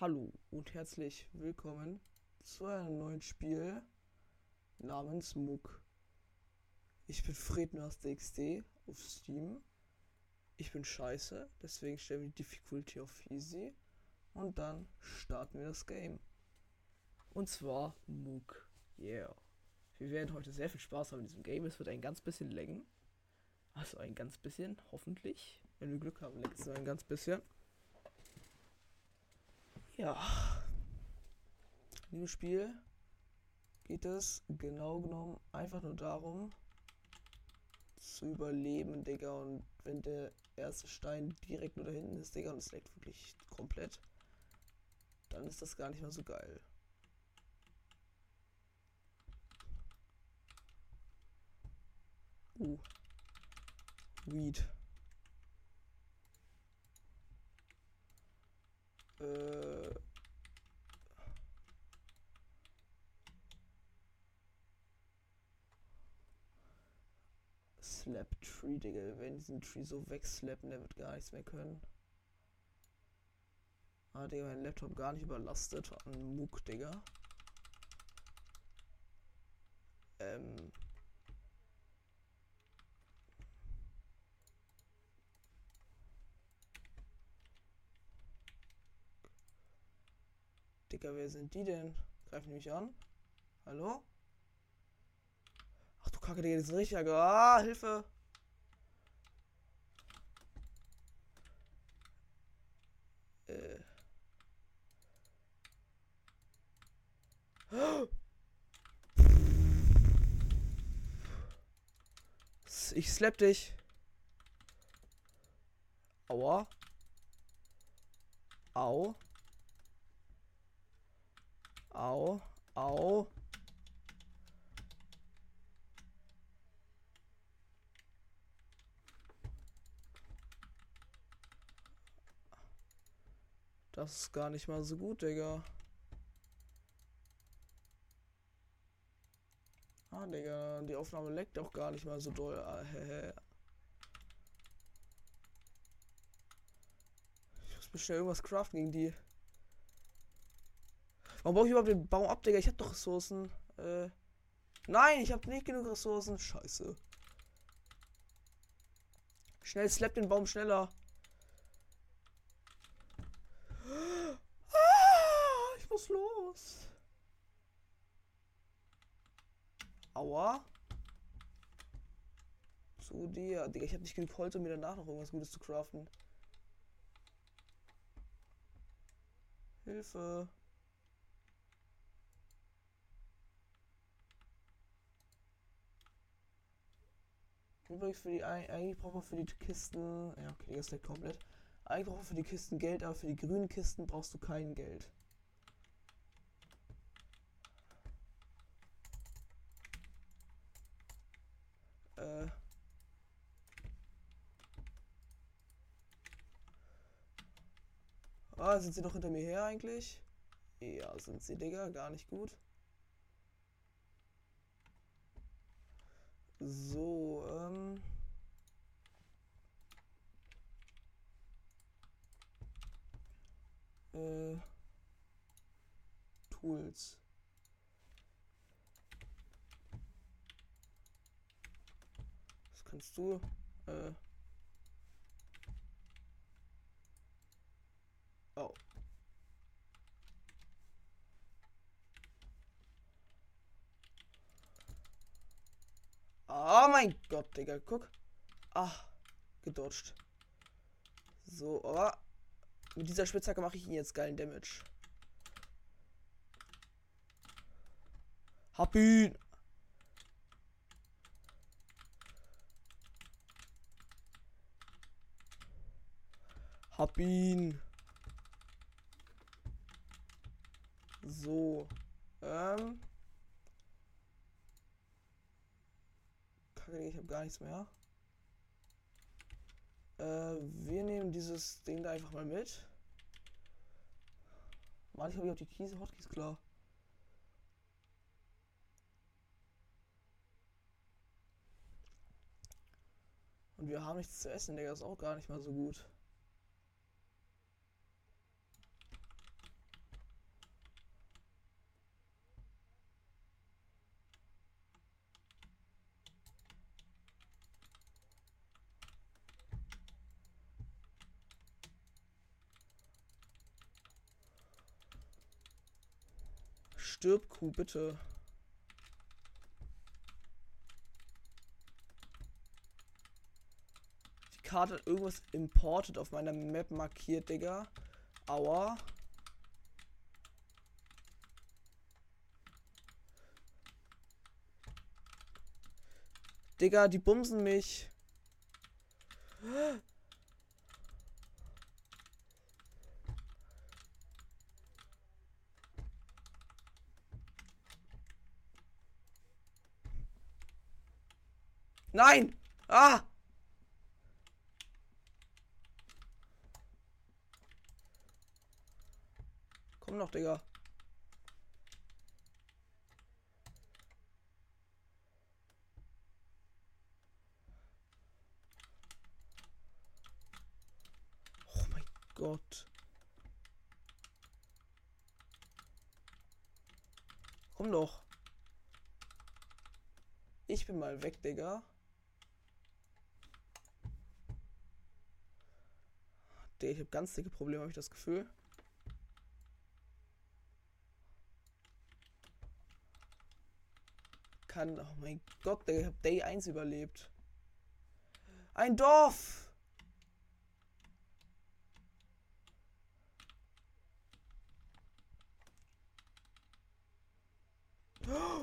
Hallo und herzlich willkommen zu einem neuen Spiel namens Muck. Ich bin FredNasDXD auf Steam. Ich bin scheiße, deswegen stellen wir die Difficulty auf Easy und dann starten wir das Game. Und zwar Muck. Yeah. Wir werden heute sehr viel Spaß haben in diesem Game. Es wird ein ganz bisschen länger. Also ein ganz bisschen, hoffentlich. Wenn wir Glück haben, es ein ganz bisschen. Ja. In dem Spiel geht es genau genommen einfach nur darum, zu überleben, Digga. Und wenn der erste Stein direkt nur da hinten ist, Digga, und es leckt wirklich komplett, dann ist das gar nicht mehr so geil. Uh. Weed. Äh. Slap Tree, Digga. Wenn diesen Tree so wegslappen, der wird gar nichts mehr können. Ah, Digga, mein Laptop gar nicht überlastet an Muck, Digga. Ähm. Dicker, wer sind die denn? Greifen die mich an? Hallo? Ach du Kacke, Digga, die sind richtig. Ah, Hilfe! Äh. Ich slap dich. Aua. Au. Au. Au. Das ist gar nicht mal so gut, Digga. Ah, Digga, die Aufnahme leckt auch gar nicht mal so doll. Ah, ich muss schnell irgendwas craften gegen die. Warum brauche ich überhaupt den Baum ab, Digga? Ich habe doch Ressourcen. Äh, nein, ich habe nicht genug Ressourcen. Scheiße. Schnell, slap den Baum schneller. Ah, ich muss los. Aua. Zu dir. Digga, ich habe nicht genug Holz, um mir danach noch irgendwas Gutes zu craften. Hilfe. Übrigens für die eigentlich braucht man für die Kisten. Ja, okay, das ist komplett. Eigentlich braucht man für die Kisten Geld, aber für die grünen Kisten brauchst du kein Geld. Äh. Ah, sind sie noch hinter mir her eigentlich? Ja, sind sie, Digga. Gar nicht gut. So, ähm. Äh. Tools. Was kannst du? Äh. Oh. Oh mein Gott, Digga, guck. Ah, gedodged. So, oh. Mit dieser Spitzhacke mache ich ihn jetzt geilen Damage. Hab ihn. Hab ihn. So. Ähm. Kacke, ich habe gar nichts mehr. Äh, wir nehmen dieses Ding da einfach mal mit. Manchmal habe ich auch die Keys, Hotkeys klar. Und wir haben nichts zu essen, Digga, ist auch gar nicht mal so gut. Stirb, Kuh, bitte. Die Karte hat irgendwas imported auf meiner Map markiert, Digga. Aua. Digga, die bumsen mich. Nein! Ah! Komm noch, Digga. Oh mein Gott. Komm doch. Ich bin mal weg, Digga. Ich habe ganz dicke Probleme, habe ich das Gefühl. Kann. Oh mein Gott, der hat Day 1 überlebt. Ein Dorf!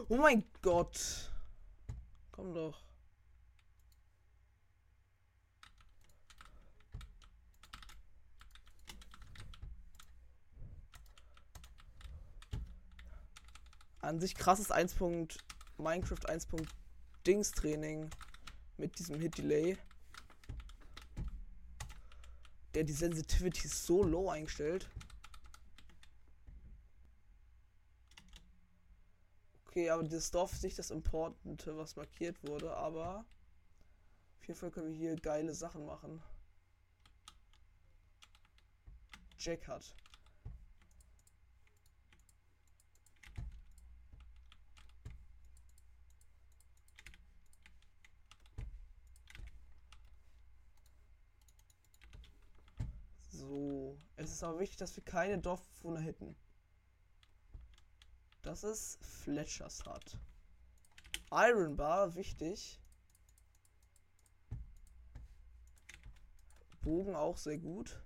Oh mein Gott. Komm doch. An sich krasses 1. Minecraft 1. Dings Training mit diesem Hit Delay. Der die Sensitivity so low einstellt. Okay, aber das Dorf ist nicht das Importante, was markiert wurde, aber auf jeden Fall können wir hier geile Sachen machen. Jack hat. Es ist aber wichtig, dass wir keine Dorfbewohner hitten. Das ist Fletchers Hut. Iron Bar, wichtig. Bogen auch sehr gut.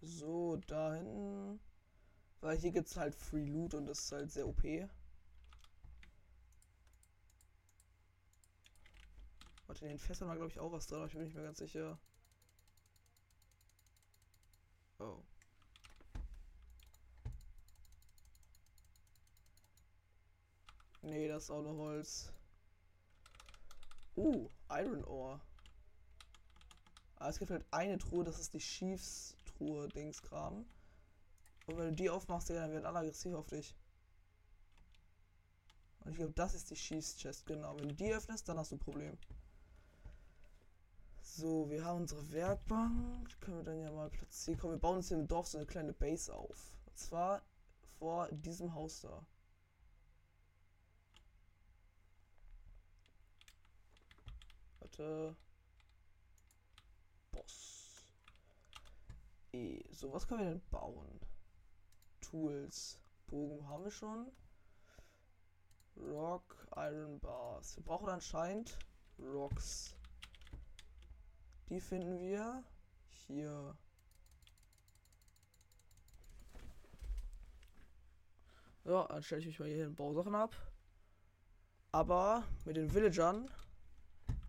So, da hinten. Weil hier gibt es halt Free Loot und das ist halt sehr OP. Warte, in den Fässern war glaube ich auch was drin, aber ich bin nicht mehr ganz sicher. Oh. Nee, das ist auch nur Holz. Uh, Iron Ore. Ah, es gibt halt eine Truhe, das ist die Chiefs-Truhe, Dingskram. Und wenn du die aufmachst, dann werden alle aggressiv auf dich. Und ich glaube, das ist die Chiefs-Chest, genau. Wenn du die öffnest, dann hast du ein Problem. So, wir haben unsere Werkbank. Die können wir dann ja mal platzieren. Komm, wir bauen uns hier im Dorf so eine kleine Base auf. Und zwar vor diesem Haus da. Warte. Boss. E. So, was können wir denn bauen? Tools. Bogen haben wir schon. Rock, Iron Bars. Wir brauchen anscheinend Rocks. Die finden wir hier. So, dann stelle ich mich mal hier in Bausachen ab. Aber mit den Villagern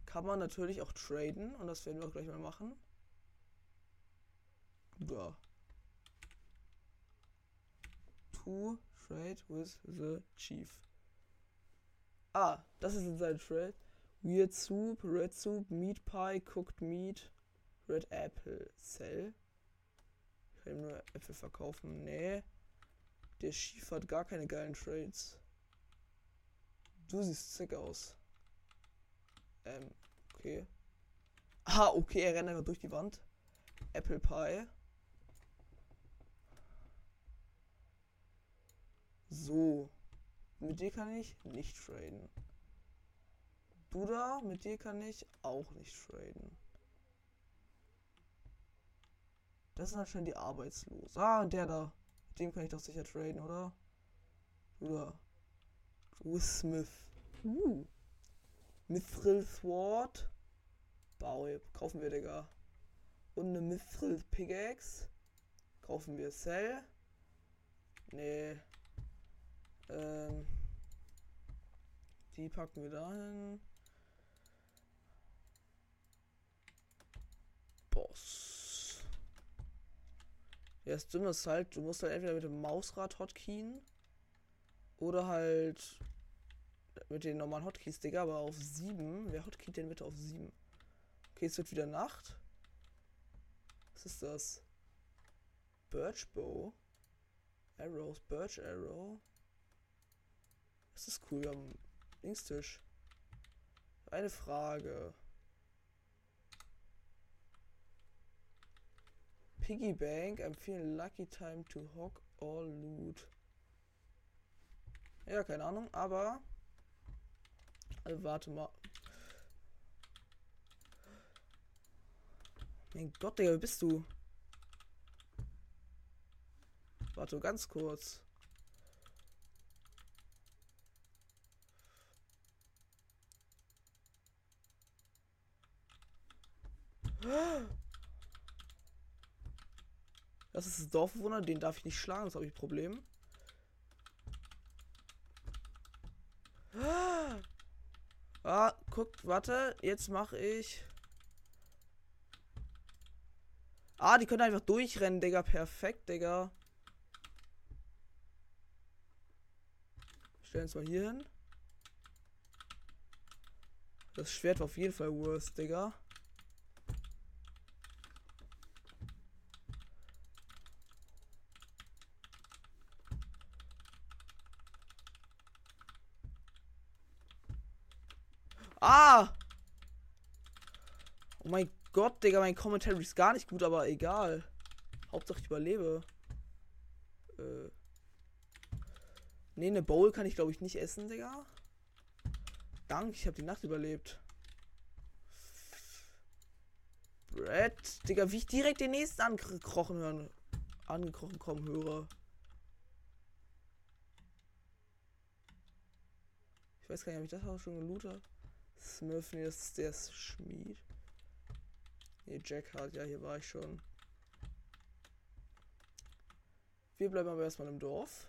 kann man natürlich auch traden und das werden wir auch gleich mal machen. Da. To trade with the chief. Ah, das ist in seinem Trade. Weird Soup, Red Soup, Meat Pie, Cooked Meat, Red Apple, Cell. Ich kann ihm nur Äpfel verkaufen. Nee. Der Schief hat gar keine geilen Trades. Du siehst sick aus. Ähm, okay. Ah, okay, er rennt einfach durch die Wand. Apple Pie. So. Mit dir kann ich nicht traden. Du da, mit dir kann ich auch nicht traden. Das sind halt schon die Arbeitslosen. Ah, der da. Mit dem kann ich doch sicher traden, oder? Oder? Du Smith. Uh. Mithril Sword. Bau, kaufen wir, Digga. Und eine Mithril Pickaxe. Kaufen wir Cell. Nee. Ähm. Die packen wir dahin. Boss. Ja, das Dumme ist halt, du musst halt entweder mit dem Mausrad hotkeyen oder halt mit den normalen Hotkeys, Digga, aber auf 7. Wer hotkeyt denn bitte auf 7? Okay, es wird wieder Nacht. Was ist das? Birch Bow. Arrows, Birch Arrow. Das ist cool, wir haben Linkstisch. Eine Frage. Piggy Bank, feeling lucky time to hog all loot. Ja, keine Ahnung, aber. Also, warte mal. Mein Gott, Digga, wer bist du? Warte, ganz kurz. Das ist das Dorfbewohner, den darf ich nicht schlagen, das habe ich ein Problem. Ah, guckt, warte, jetzt mache ich. Ah, die können einfach durchrennen, Digga. Perfekt, Digga. Stellen es mal hier hin. Das Schwert war auf jeden Fall worst, Digga. Ah! Oh mein Gott, Digga, mein Commentary ist gar nicht gut, aber egal. Hauptsache ich überlebe. Äh. Ne, eine Bowl kann ich glaube ich nicht essen, Digga. Dank, ich habe die Nacht überlebt. Brett, Digga, wie ich direkt den nächsten angekrochen hören. Angekrochen kommen höre. Ich weiß gar nicht, ob ich das auch schon gelootet Smith, nee, das ist der Schmied. Nee, Jackhard, ja, hier war ich schon. Wir bleiben aber erstmal im Dorf.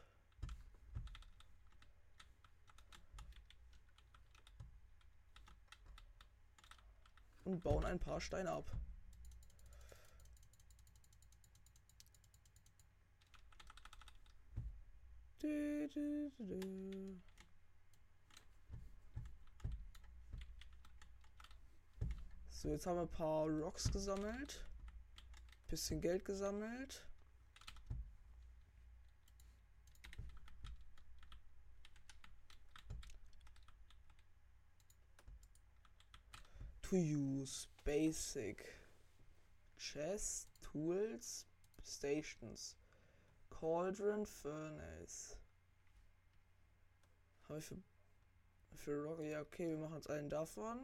Und bauen ein paar Steine ab. Du, du, du, So, jetzt haben wir ein paar Rocks gesammelt. Bisschen Geld gesammelt. To use basic chest tools stations cauldron furnace habe ich für für Rock ja okay wir machen uns einen davon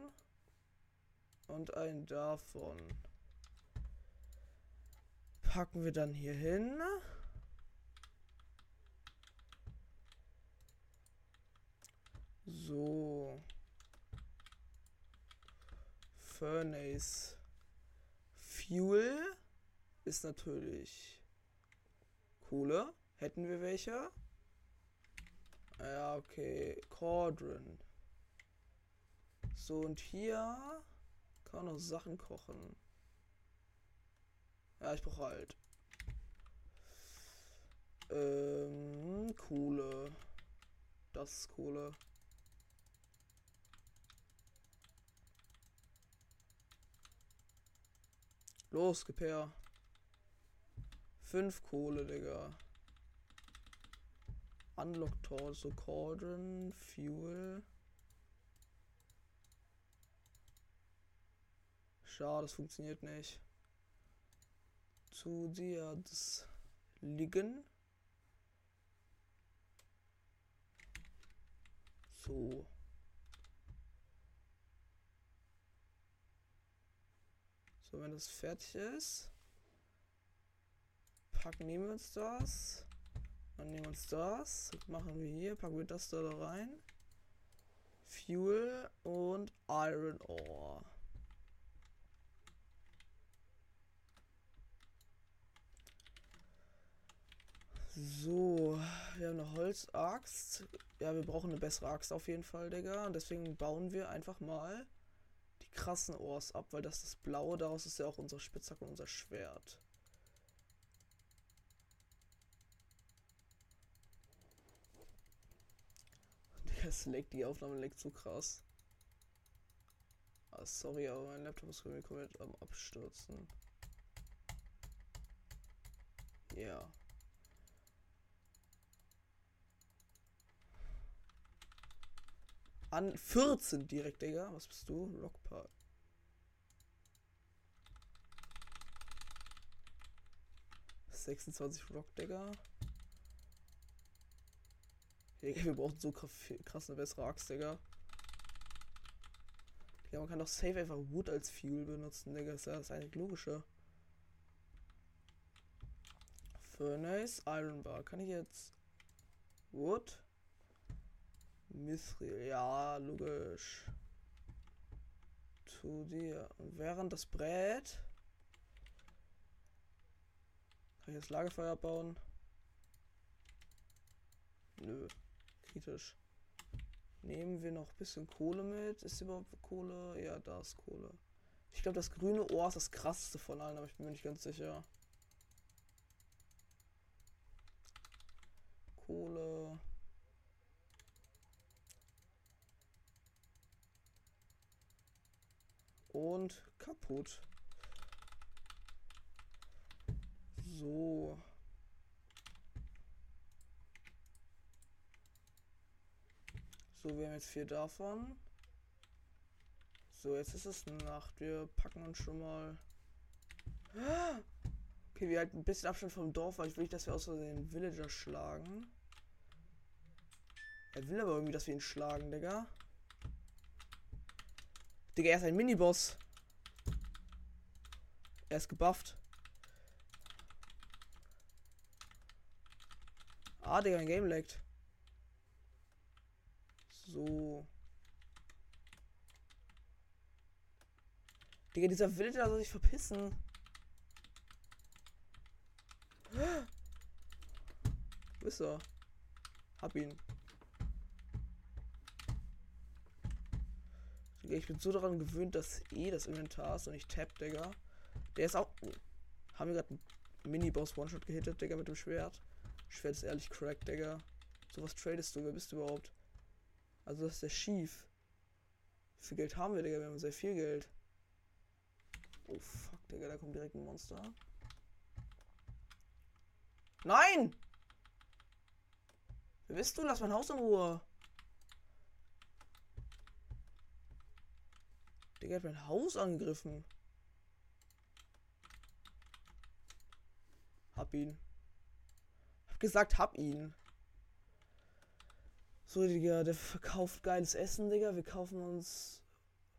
und einen davon. Packen wir dann hier hin. So. Furnace. Fuel ist natürlich Kohle. Hätten wir welche? Ja, okay. Cauldron. So, und hier kann auch noch Sachen kochen. Ja, ich brauche halt. Ähm, Kohle. Das ist Kohle. Los, gib her. Fünf Kohle, Digga. Unlock Torso Cauldron, Fuel. Schade, das funktioniert nicht. Zu dir das liegen. So. So, wenn das fertig ist, packen, wir uns das. Dann nehmen wir uns das. Machen wir hier, packen wir das da, da rein. Fuel und Iron Ore. So, wir haben eine Holzaxt. Ja, wir brauchen eine bessere Axt auf jeden Fall, Digga. Und deswegen bauen wir einfach mal die krassen Ohrs ab, weil das das Blaue, daraus ist ja auch unsere Spitzhacke und unser Schwert. Digga, es leckt, die Aufnahme leckt so krass. Ah, sorry, aber mein Laptop ist komplett am Abstürzen. Ja. An 14 direkt, Digga. Was bist du? Lockpart. Sechsundzwanzig Rock, Digga. Digga, wir brauchen so krass eine bessere Axt, Digga. Digga, man kann doch safe einfach Wood als Fuel benutzen, Digga. Das ist ja das eigentlich logische. Furnace, Iron Bar. Kann ich jetzt Wood? Mithril, ja, logisch. Zu dir. Und während das brät. Kann ich jetzt Lagerfeuer bauen? Nö. Kritisch. Nehmen wir noch ein bisschen Kohle mit. Ist überhaupt Kohle? Ja, da ist Kohle. Ich glaube, das grüne Ohr ist das krasseste von allen, aber ich bin mir nicht ganz sicher. Kohle. Und kaputt. So. So, wir haben jetzt vier davon. So, jetzt ist es Nacht. Wir packen uns schon mal. Okay, wir halten ein bisschen Abstand vom Dorf, weil ich will nicht, dass wir aus den Villager schlagen. Er will aber irgendwie, dass wir ihn schlagen, Digga. Digga, er ist ein Miniboss. Er ist gebufft. Ah, Digga, mein Game laggt. So. Digga, dieser Villager soll sich verpissen. Wo ist er? Hab ihn. Ich bin so daran gewöhnt, dass eh das Inventar ist und ich tap, Digga. Der ist auch. Oh, haben wir gerade einen Mini-Boss One-Shot gehittet, Digga, mit dem Schwert. Schwert ist ehrlich crack, Digga. So was tradest du? Wer bist du überhaupt? Also, das ist ja schief. Wie viel Geld haben wir, Digga? Wir haben sehr viel Geld. Oh, fuck, Digga, da kommt direkt ein Monster. Nein! Wer bist du? Lass mein Haus in Ruhe. Digga hat mein Haus angegriffen. Hab ihn. Hab gesagt, hab ihn. So, Digga, der verkauft geiles Essen, Digga. Wir kaufen uns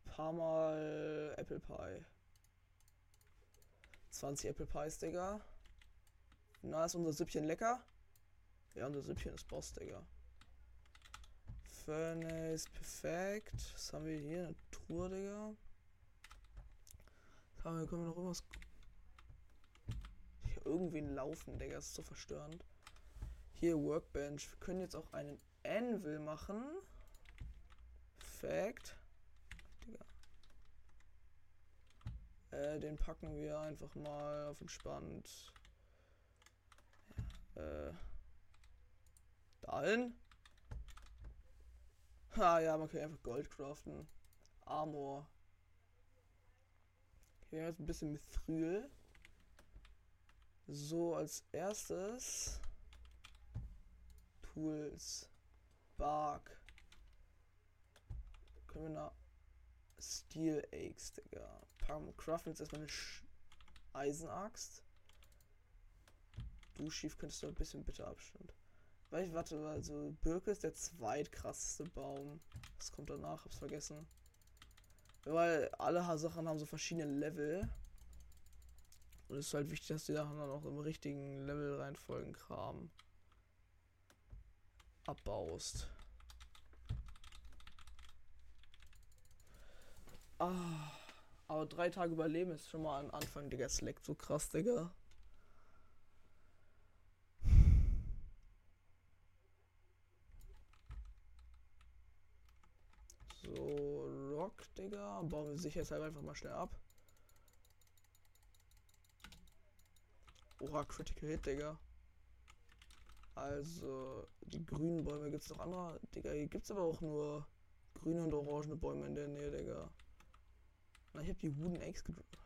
ein paar Mal Apple Pie. 20 Apple Pies, Digga. Na, ist unser Süppchen lecker? Ja, unser Süppchen ist Boss, Digga. Furnace, perfekt. Was haben wir hier? Eine Truhe, Digga. Was haben wir, können wir noch irgendwas... Hier irgendwen laufen, Digga. Das ist so verstörend. Hier, Workbench. Wir können jetzt auch einen Anvil machen. Perfekt. Digga. Äh, den packen wir einfach mal auf entspannt. Ja, äh. Dahin. Ah ja, man kann einfach Gold craften. Armor. Hier jetzt ein bisschen Mithril. So, als erstes Tools. Bark. Können wir nach Steel Axe, Digga. Pam, craften jetzt erstmal eine Sch Eisenaxt. Du schief könntest du ein bisschen bitte Abstand. Weil ich warte, also Birke ist der zweitkrasseste Baum. Was kommt danach? Hab's vergessen. Weil alle Sachen haben so verschiedene Level. Und es ist halt wichtig, dass die Sachen dann auch im richtigen Level reinfolgen Kram abbaust. Ah, aber drei Tage überleben ist schon mal ein Anfang, Digga. Es leckt so krass, Digga. So, Rock, Digga. Bauen wir sicherheitshalber einfach mal schnell ab. Oha, Critical Hit, Digga. Also, die grünen Bäume gibt es noch andere. Digga, hier gibt es aber auch nur grüne und orangene Bäume in der Nähe, Digga. Na, ich habe die Wooden Eggs gedrückt.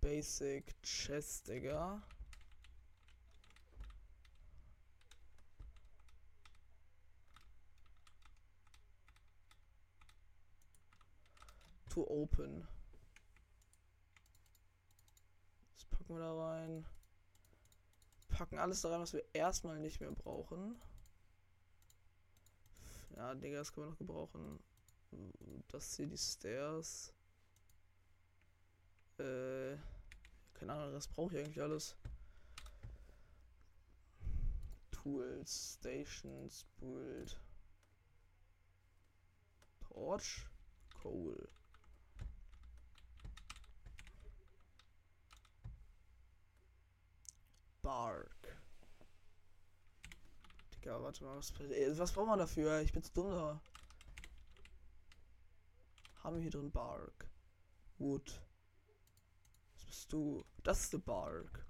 Basic Chest, Digga. To open. Das packen wir da rein. Packen alles da rein, was wir erstmal nicht mehr brauchen. Ja, Digga, das können wir noch gebrauchen. Das hier, die Stairs. Äh, keine Ahnung, das brauche ich eigentlich alles. Tools, Stations, Build. Torch, Coal. Bark. Digga, warte mal, was, was braucht man dafür? Ich bin zu dumm da. Haben wir hier drin Bark? Wood. Was bist du? Das ist der Bark.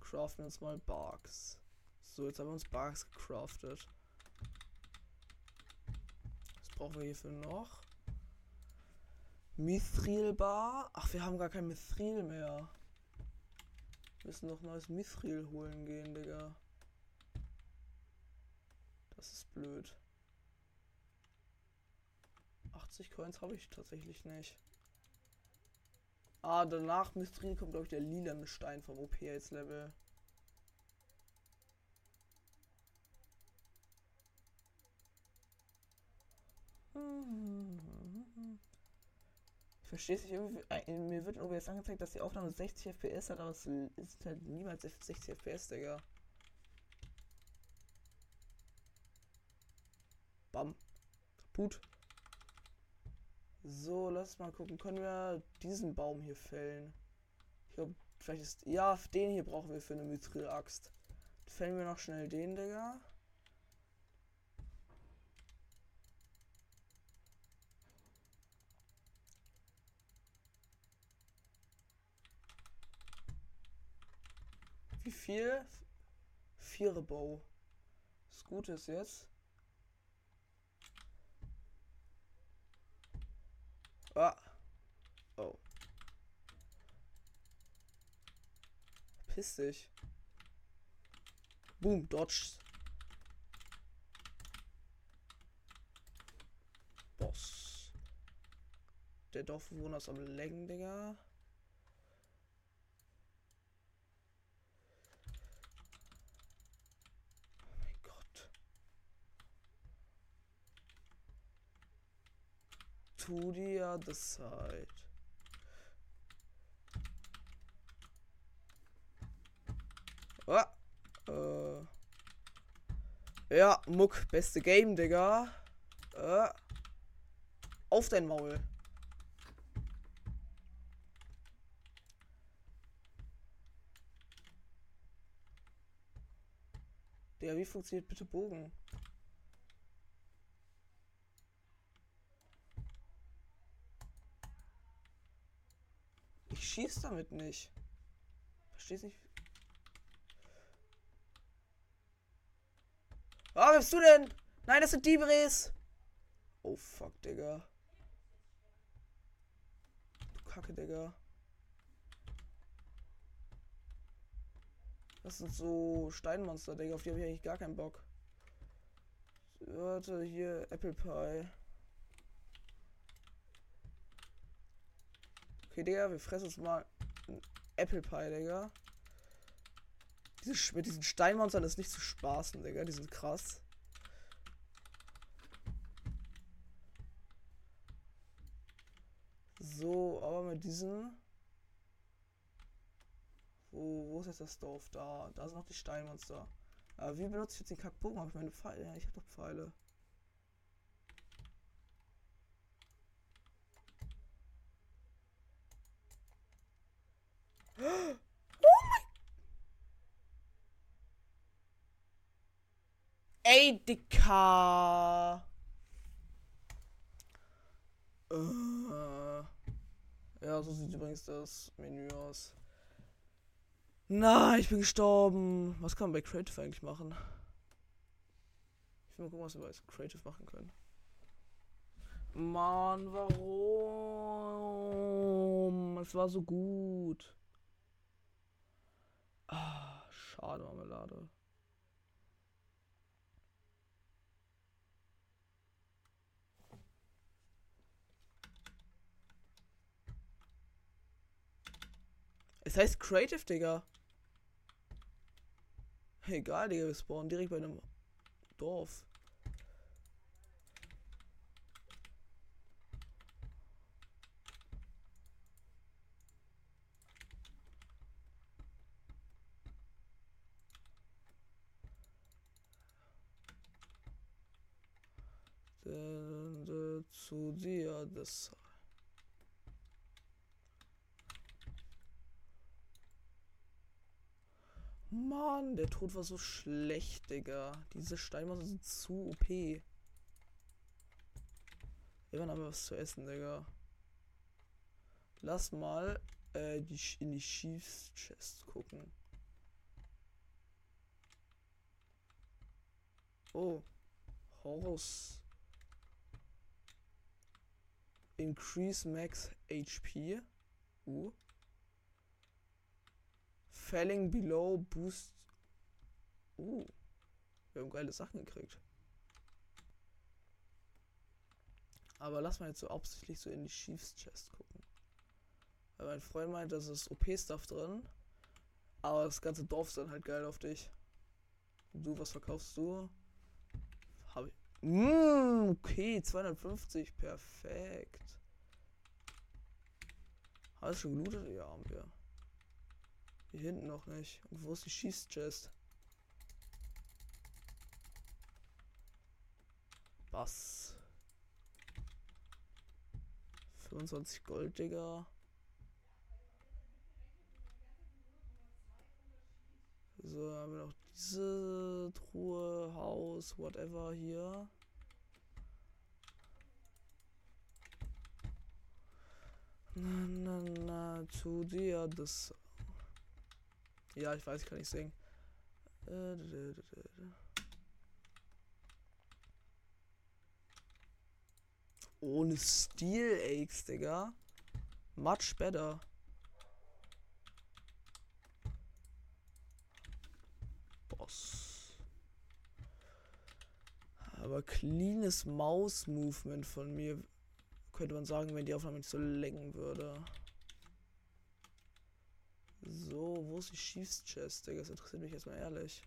Craften uns mal Barks. So, jetzt haben wir uns Barks gecraftet. Was brauchen wir hierfür noch? Mithrilbar? Ach, wir haben gar kein Mithril mehr. Müssen noch neues Mithril holen gehen, Digga. Das ist blöd. 80 Coins habe ich tatsächlich nicht. Ah, danach Mithril kommt, glaube ich, der lila Stein vom OP jetzt Level. Verstehe es. Äh, mir wird OBS angezeigt, dass die Aufnahme 60 FPS hat, aber es ist halt niemals 60 FPS, Digga. Bam. Kaputt. So, lass mal gucken. Können wir diesen Baum hier fällen? Ich glaube, vielleicht ist. Ja, den hier brauchen wir für eine Mithril-Axt. Fällen wir noch schnell den, Digga. Wie viel? Vier Bow. Das Gute ist jetzt. Ah. Oh. Piss dich. Boom, dodge. Boss. Der Dorfbewohner ist am Längen, Digga. To the other side. Ah, äh. Ja, Muck, beste Game, Digga. Äh. Auf dein Maul. Digga, wie funktioniert bitte Bogen? Schieß damit nicht. Verstehst nicht? Oh, wer bist du denn? Nein, das sind Dibres. Oh fuck, Digga. Du Kacke, Digga. Das sind so Steinmonster, Digga. Auf die habe ich eigentlich gar keinen Bock. Warte, hier Apple Pie. Okay, Digga, wir fressen uns mal ein Apple Pie, Digga. Diese, mit diesen Steinmonstern ist nicht zu spaßen, Digga. Die sind krass. So, aber mit diesen. Wo, wo ist jetzt das Dorf? Da. Da sind noch die Steinmonster. Aber wie benutze ich jetzt den Kackbogen? Habe ich meine Pfeile? Ja, ich habe doch Pfeile. Ey, Dicker. Äh. Ja, so sieht übrigens das Menü aus. Nein, ich bin gestorben. Was kann man bei Creative eigentlich machen? Ich will mal gucken, was wir bei Creative machen können. Mann, warum? Es war so gut. Ah, schade, Marmelade. Es heißt Creative, Digga. Egal, Digga, wir spawnen direkt bei einem Dorf. Zu dir das Mann, der Tod war so schlecht, Digga. Diese Steinmasse sind zu OP. Irgendwann haben wir was zu essen, Digga. Lass mal äh, die, in die Chiefs Chest gucken. Oh. Horus. Increase Max HP. Uh. Falling Below Boost. Uh. Wir haben geile Sachen gekriegt. Aber lass mal jetzt so absichtlich so in die Chiefs Chest gucken. Weil mein Freund meint, das ist OP-Stuff drin. Aber das ganze Dorf ist dann halt geil auf dich. Du, was verkaufst du? Habe ich. Mm, okay, 250. Perfekt. Hast du schon gelootet? Ja, haben wir. Hier hinten noch nicht. Und wo ist die Schießchest? Was? 25 Gold, Digga. So, haben wir noch diese Truhe, Haus, whatever hier. Na, na, na, zu dir das ja, ich weiß, ich kann nicht singen. Ohne Steel Aches, Digga. Much better. Boss. Aber cleanes Maus-Movement von mir könnte man sagen, wenn die Aufnahme nicht so lenken würde. So, wo ist die Chiefs Chest, Digga? Das interessiert mich jetzt mal ehrlich.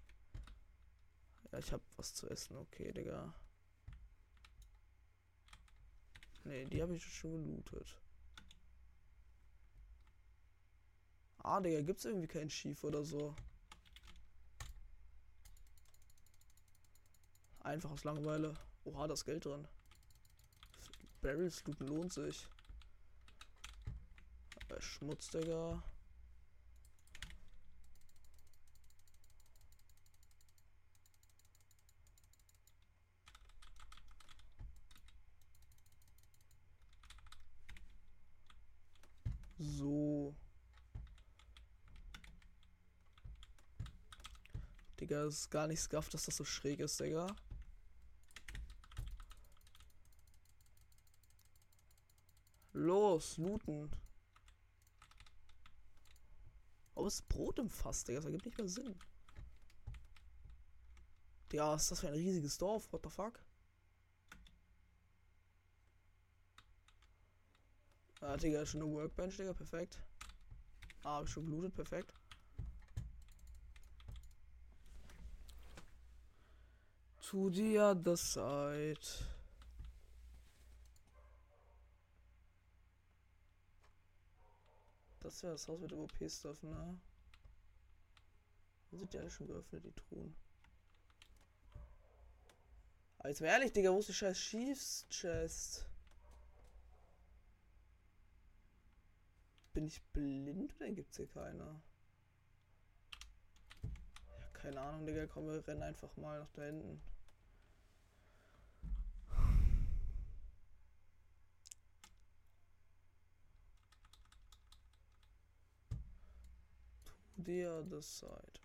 Ja, ich hab was zu essen, okay, Digga. Ne, die habe ich schon gelootet. Ah, Digga, gibt's irgendwie kein Schief oder so? Einfach aus Langeweile. Oha, das Geld drin. Barrels looten lohnt sich. Schmutz, Digga. So. Digga, ist gar nicht scuff, dass das so schräg ist, Digga. Los, looten. Oh, ist Brot im Fass, Digga. Das ergibt nicht mehr Sinn. Was ist das für ein riesiges Dorf? What the fuck? Ah, Digga, schon eine Workbench, Digga, perfekt. Ah, hab ich schon gelootet, perfekt. To the other side. Das wäre das Haus mit OP-Stuff, ne? Dann sind die alle schon geöffnet, die Truhen. Aber jetzt mal ehrlich, Digga, wo ist die scheiß Chiefs-Chest? Bin ich blind oder gibt's hier keine? Ja, keine Ahnung, Digga, komm, wir rennen einfach mal nach da hinten. The other side.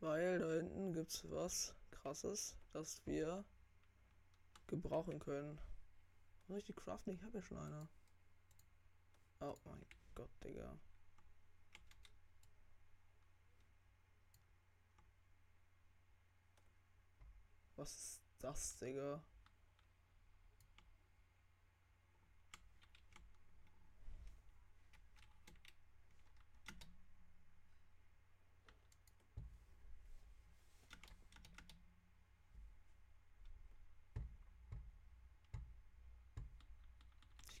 Weil da hinten gibt's was krasses, das wir gebrauchen können. Soll ich die craften? Ich habe ja schon eine. Oh mein Gott, Digga. Was ist das, Digga?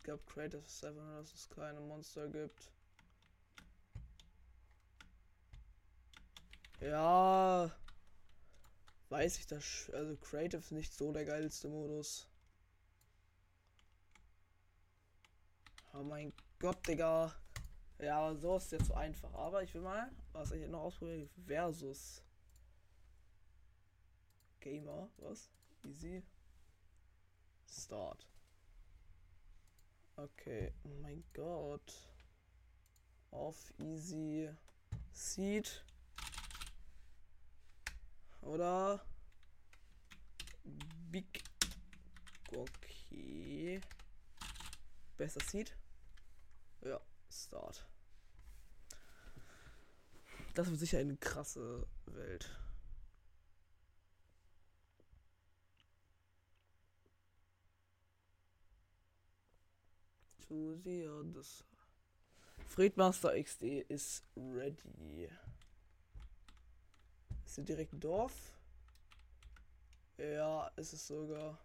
Ich glaube Creative 7, dass es keine Monster gibt. Ja. Weiß ich das. Also Creative ist nicht so der geilste Modus. Oh mein Gott, Digga. Ja, so ist jetzt so einfach. Aber ich will mal, was ich noch ausprobieren, versus Gamer. Was? Easy. Start. Okay, oh mein Gott. Auf Easy Seed. Oder Big. Okay. Besser Seed. Ja, Start. Das wird sicher eine krasse Welt. To the other side. Friedmaster XD ist ready. Ist hier direkt ein Dorf? Ja, ist es sogar.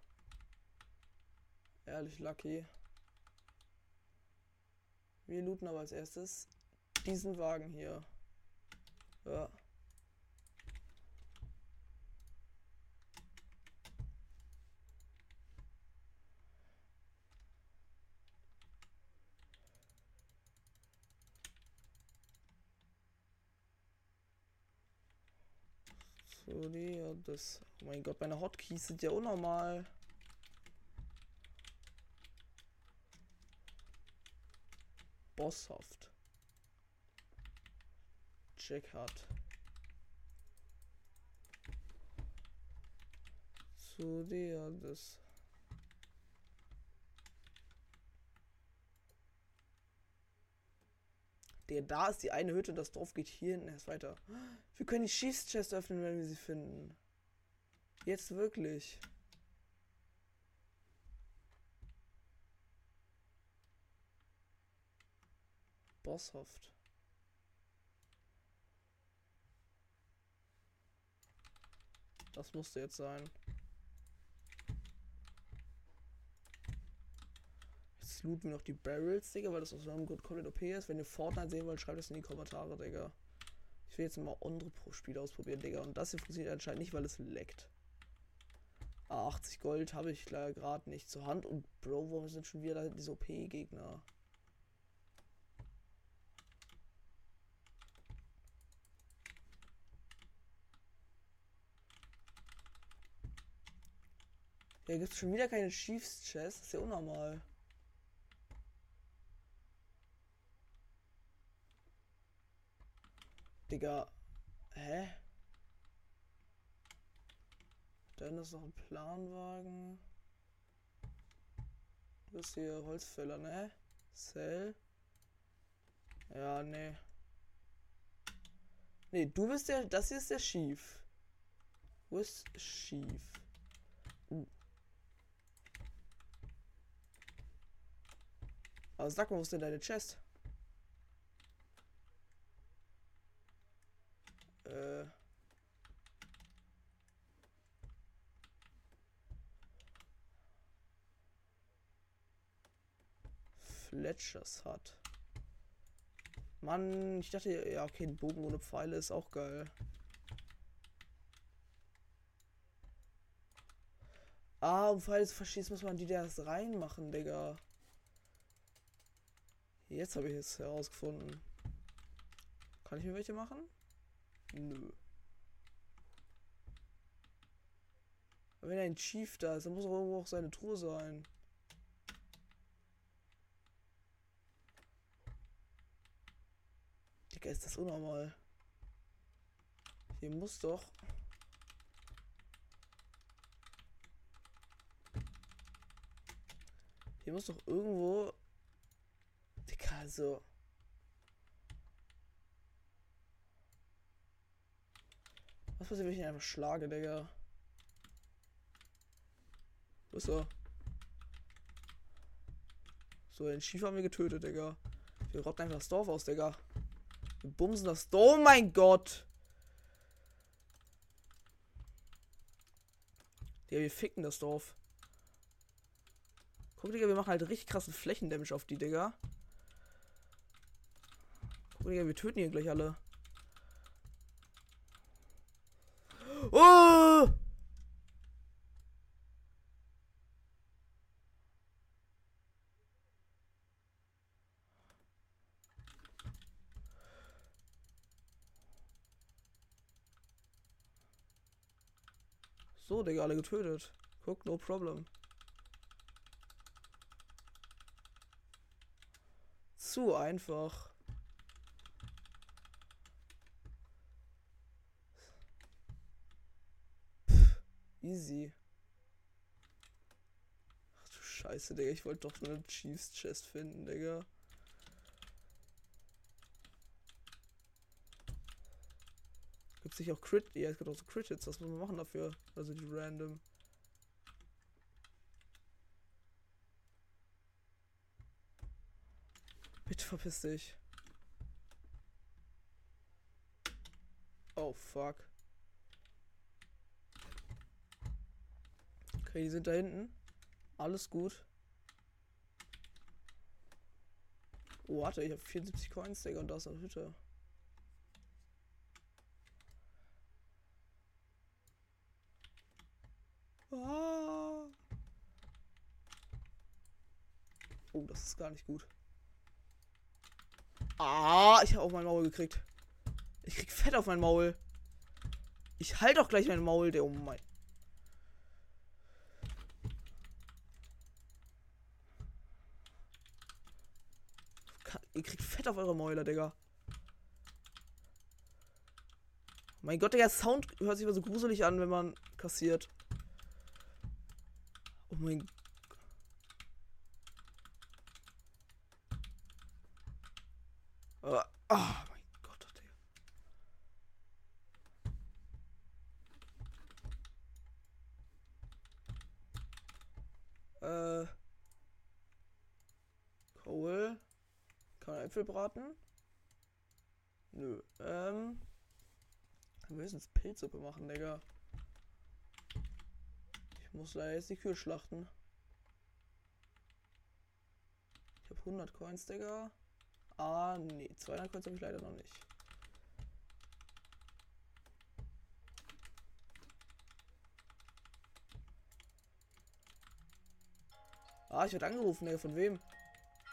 Ehrlich lucky. Wir looten aber als erstes diesen Wagen hier. Ja. Die, ja, das. Oh mein Gott, meine Hotkeys sind ja unnormal. Bosshaft. Check hat. Die, ja, das. Der da ist die eine Hütte, das Dorf geht hier hinten erst weiter. Wir können die Schießchest öffnen, wenn wir sie finden. Jetzt wirklich. Bosshaft. Das musste jetzt sein. Looten wir noch die Barrels, Digga, weil das aus einem Grund komplett OP ist. Wenn ihr Fortnite sehen wollt, schreibt es in die Kommentare, Digga. Ich will jetzt mal andere Spiele ausprobieren, Digga. Und das hier funktioniert anscheinend nicht, weil es leckt. Ah, 80 Gold habe ich leider gerade nicht zur Hand. Und Bro, warum sind schon wieder diese OP-Gegner? Ja, gibt es schon wieder keine Chiefs Chest? Das ist ja unnormal. Digga. Hä? Dann ist noch ein Planwagen. Das ist hier Holzfäller, ne? Cell. Ja, ne. Ne, du bist der. Das hier ist der Schief. Wo ist Schief? Uh. Aber sag mal, wo ist denn deine Chest? Äh. Fletchers hat. Mann, ich dachte, ja, okay, ein Bogen ohne Pfeile ist auch geil. Ah, um Pfeile zu verschießen, muss man die da erst reinmachen, Digga. Jetzt habe ich es herausgefunden. Kann ich mir welche machen? Nö. Wenn ein Chief da ist, dann muss auch irgendwo auch seine Truhe sein. Digga, ist das unnormal. Hier muss doch... Hier muss doch irgendwo... Digga, also... Was passiert, wenn ich ihn einfach schlage, Digga? Wo ist er? So, den Schiefer haben wir getötet, Digga. Wir rotten einfach das Dorf aus, Digga. Wir bumsen das Dorf. Oh mein Gott! Ja, wir ficken das Dorf. Guck, Digga, wir machen halt richtig krassen Flächendamage auf die, Digga. Guck, Digga, wir töten hier gleich alle. Oh! So, Digga, alle getötet. Guck, no problem. Zu einfach. Easy. Ach du Scheiße, Digga. Ich wollte doch nur eine Chiefs Chest finden, Digga. Gibt sich auch Crit. Ja, es gibt auch so Crit-Hits. Was muss man machen dafür? Also die random. Bitte verpiss dich. Oh, fuck. Okay, die sind da hinten. Alles gut. Oh, warte, ich habe 74 Coins, Digga, und da ist eine Hütte. Ah. Oh, das ist gar nicht gut. Ah, ich habe auf mein Maul gekriegt. Ich krieg Fett auf mein Maul. Ich halt doch gleich mein Maul, der oh mein. Ihr kriegt Fett auf eure Mäuler, Digga. Mein Gott, der Sound hört sich immer so gruselig an, wenn man kassiert. Oh mein Gott. Ah, oh mein Gott, Digga. Äh. Cool. Kann man Äpfel braten? Nö. Ähm. Wir müssen Pilzsuppe machen, Digga. Ich muss leider jetzt die Kühe schlachten. Ich habe 100 Coins, Digga. Ah, nee. 200 Coins habe ich leider noch nicht. Ah, ich werde angerufen, Digga. Von wem?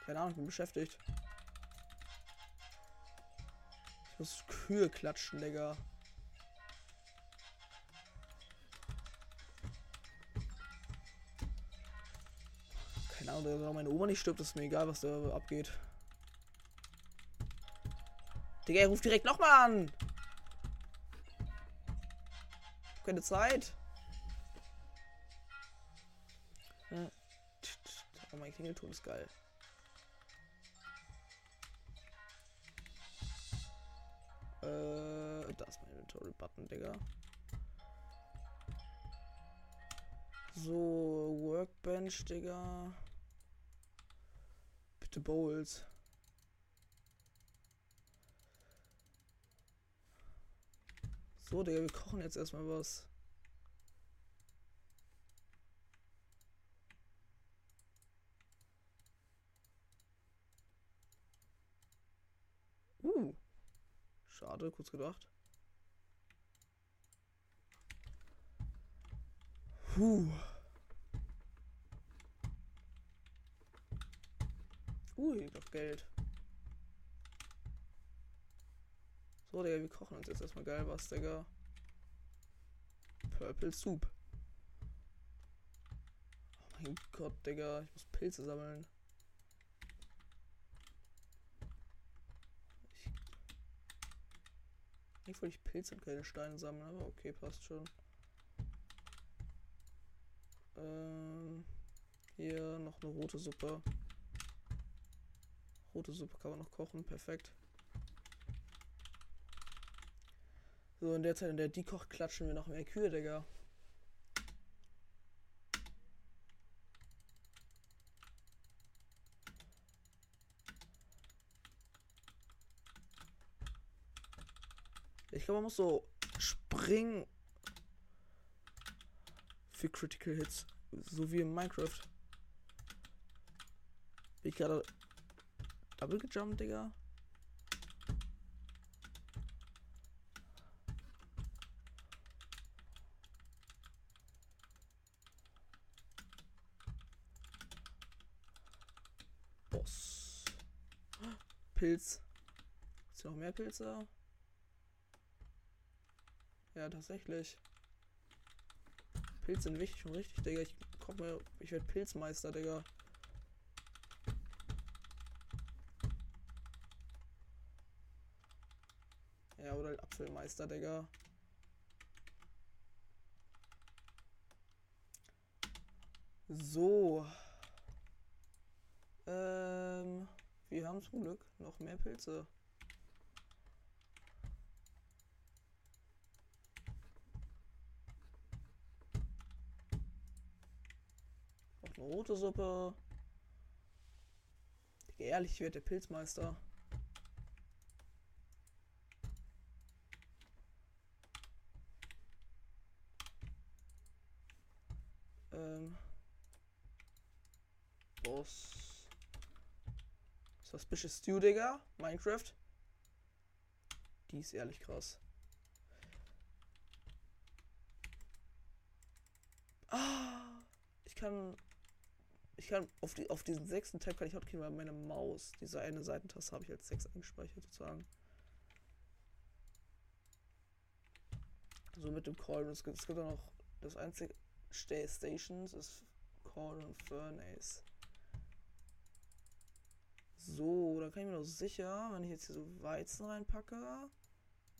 Keine Ahnung, ich bin beschäftigt. Ich muss Kühe klatschen, Digga. Keine Ahnung, wenn meine Oma nicht stirbt, ist mir egal, was da abgeht. Digga, er ruft direkt nochmal an. Keine Zeit. Oh, mein Klingelton ist geil. Äh, da ist mein Inventory-Button, Digga. So, Workbench, Digga. Bitte Bowls. So, Digga, wir kochen jetzt erstmal was. Schade, kurz gedacht. Puh. Uh, hier noch Geld. So, Digga, wir kochen uns jetzt erstmal geil was, Digga. Purple Soup. Oh mein Gott, Digga. Ich muss Pilze sammeln. Eigentlich wollte ich Pilze und keine Steine sammeln, aber okay, passt schon. Ähm, hier noch eine rote Suppe. Rote Suppe kann man noch kochen, perfekt. So, in der Zeit, in der die kocht, klatschen wir noch mehr Kühe, Digga. Glaube, man muss so springen für Critical Hits. So wie in Minecraft. Bin ich gerade double gejumpt, Digga? Boss. Pilz. Ist hier noch mehr Pilze? Ja, tatsächlich. Pilze sind wichtig und richtig, Digga. Ich komm mal, ich werde Pilzmeister, Digga. Ja, oder Apfelmeister, Digga. So. Ähm, wir haben zum Glück noch mehr Pilze. Rote Suppe. Ehrlich, ich werde der Pilzmeister. Ähm. Boss. Suspicious Stew, Digga. Minecraft. Die ist ehrlich krass. Ah, ich kann. Ich kann auf, die, auf diesen sechsten Tab kann ich hotkey, weil meine Maus, diese eine Seitentaste habe ich als 6 eingespeichert sozusagen. So mit dem Call. Es gibt, es gibt auch noch das einzige Stay Stations ist Call und Furnace. So, da kann ich mir doch sicher, wenn ich jetzt hier so Weizen reinpacke.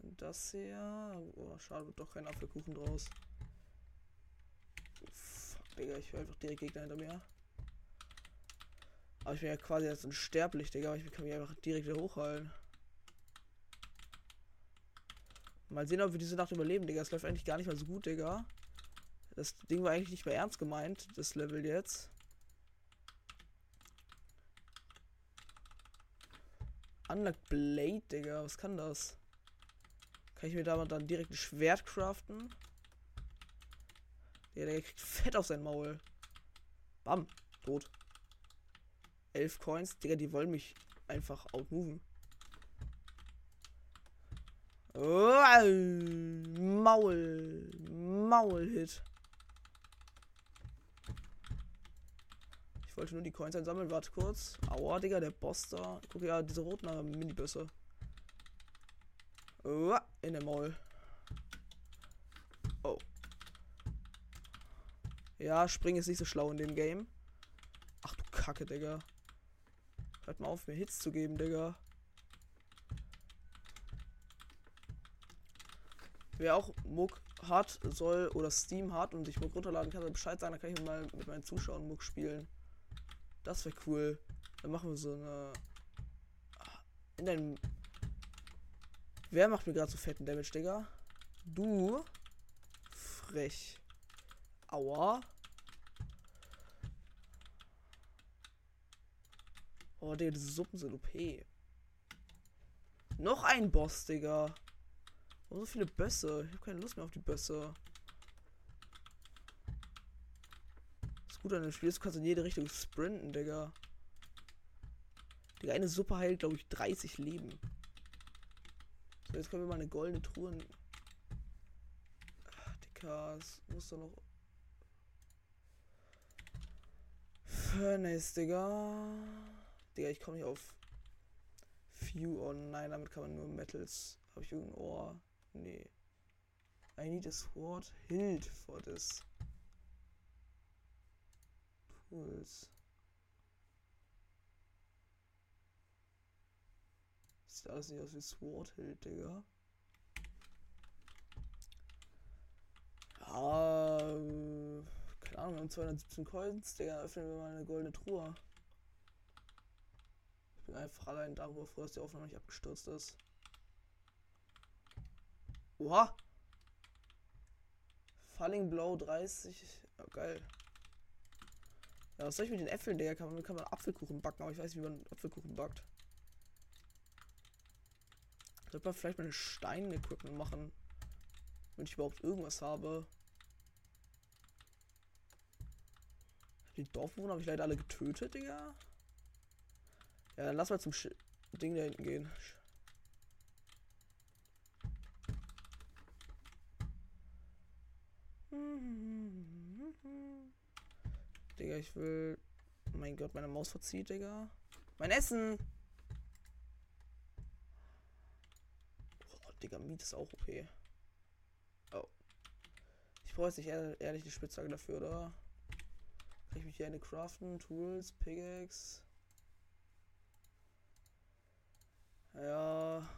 Und das hier. Oh, schade, wird doch kein Apfelkuchen draus. Fuck, Digga, ich höre einfach direkt Gegner hinter mir. Aber ich bin ja quasi jetzt unsterblich, Digga. Aber ich kann mich einfach direkt wieder hochhalten. Mal sehen, ob wir diese Nacht überleben, Digga. Es läuft eigentlich gar nicht mal so gut, Digga. Das Ding war eigentlich nicht mehr ernst gemeint, das Level jetzt. Unlocked Blade, Digga. Was kann das? Kann ich mir da dann direkt ein Schwert craften? Ja, der kriegt fett auf sein Maul. Bam. Tot. Elf Coins. Digga, die wollen mich einfach outmoven. Oh, Maul. Maul-Hit. Ich wollte nur die Coins einsammeln. Warte kurz. Aua, Digga, der Boss da. Guck ja, diese roten Minibüsse. Oh, in der Maul. Oh. Ja, springen ist nicht so schlau in dem Game. Ach du Kacke, Digga. Hört mal auf, mir Hits zu geben, Digga. Wer auch Muck hat, soll oder Steam hat und sich Muck runterladen kann, soll Bescheid sagen, dann kann ich mal mit meinen Zuschauern Muck spielen. Das wäre cool. Dann machen wir so eine. In deinem. Wer macht mir gerade so fetten Damage, Digga? Du. Frech. Aua. Oh, Digga, diese Suppen sind OP. Noch ein Boss, Digga. Warum so viele Bösse? Ich habe keine Lust mehr auf die Bösse. Das Gute an dem Spiel ist, du kannst in jede Richtung sprinten, Digga. Die eine Suppe heilt, glaube ich, 30 Leben. So, jetzt können wir mal eine goldene Truhe. Ach, Dicker, es muss doch noch. Furnace, Digga. Digga, ich komme nicht auf Few. Oh nein, damit kann man nur Metals. Habe ich irgendein Ohr? Nee. I need a sword hilt for this. Tools. Sieht alles nicht aus wie Sword Hilt, Digga. Ja, äh, keine Ahnung, wir haben 217 Coins, Digga. Öffnen wir mal eine goldene Truhe. Bin einfach allein darüber froh, dass die Aufnahme nicht abgestürzt ist. Oha! Falling Blow 30. Ja, geil. Ja, was soll ich mit den Äpfeln, Digga? Kann man, kann man Apfelkuchen backen, aber ich weiß nicht, wie man Apfelkuchen backt. Sollte man vielleicht mal eine Stein-Equipment machen. Wenn ich überhaupt irgendwas habe. Die Dorfbewohner habe ich leider alle getötet, Digga. Ja, dann lass mal zum Sch Ding da hinten gehen. Digga, ich will. Mein Gott, meine Maus verzieht, Digga. Mein Essen! Oh, Digga, Miet ist auch okay. Oh. Ich brauche jetzt nicht ehrlich die Spitzhacke dafür, oder? Kann ich mich hier eine craften? Tools, Pickaxe. Ja.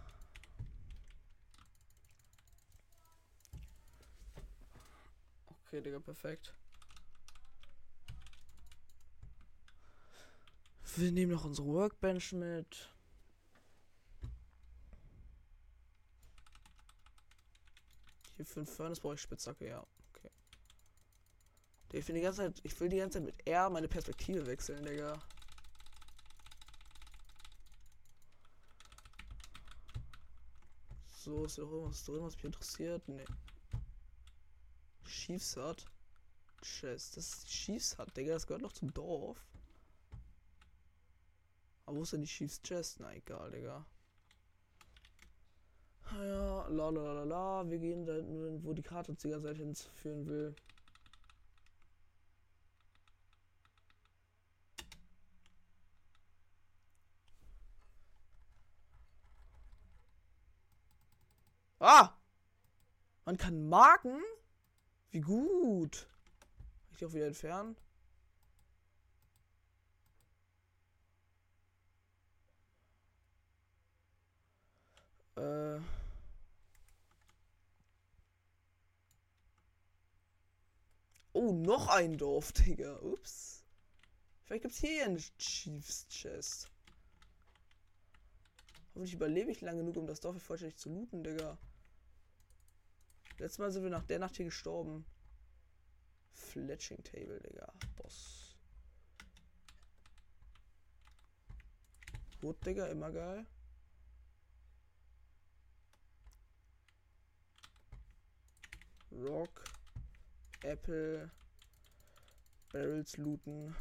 Okay, Digga, perfekt. Wir nehmen noch unsere Workbench mit. Hier für den Furnace brauche ich Spitzhacke, ja. Okay. Ich will die ganze Zeit, ich will die ganze Zeit mit R meine Perspektive wechseln, Digga. So, ist da irgendwas drin, was mich interessiert? Nee. Chiefs hat. Das ist Chiefs hat, Digga. Das gehört noch zum Dorf. Aber wo ist denn die Chiefs Chest? Na egal, Digga. Ja, la la la la Wir gehen da hinten, wo die Karte uns die ganze Zeit hinführen will. Ah! Man kann Marken? Wie gut. Kann ich die auch wieder entfernen? Äh. Oh, noch ein Dorf, Digga. Ups. Vielleicht gibt es hier eine Chiefs Chest. Hoffentlich überlebe ich lang genug, um das Dorf vollständig zu looten, Digga. Letztes Mal sind wir nach der Nacht hier gestorben. Fletching Table, Digga. Boss. Wood, Digga, immer geil. Rock. Apple. Barrels looten.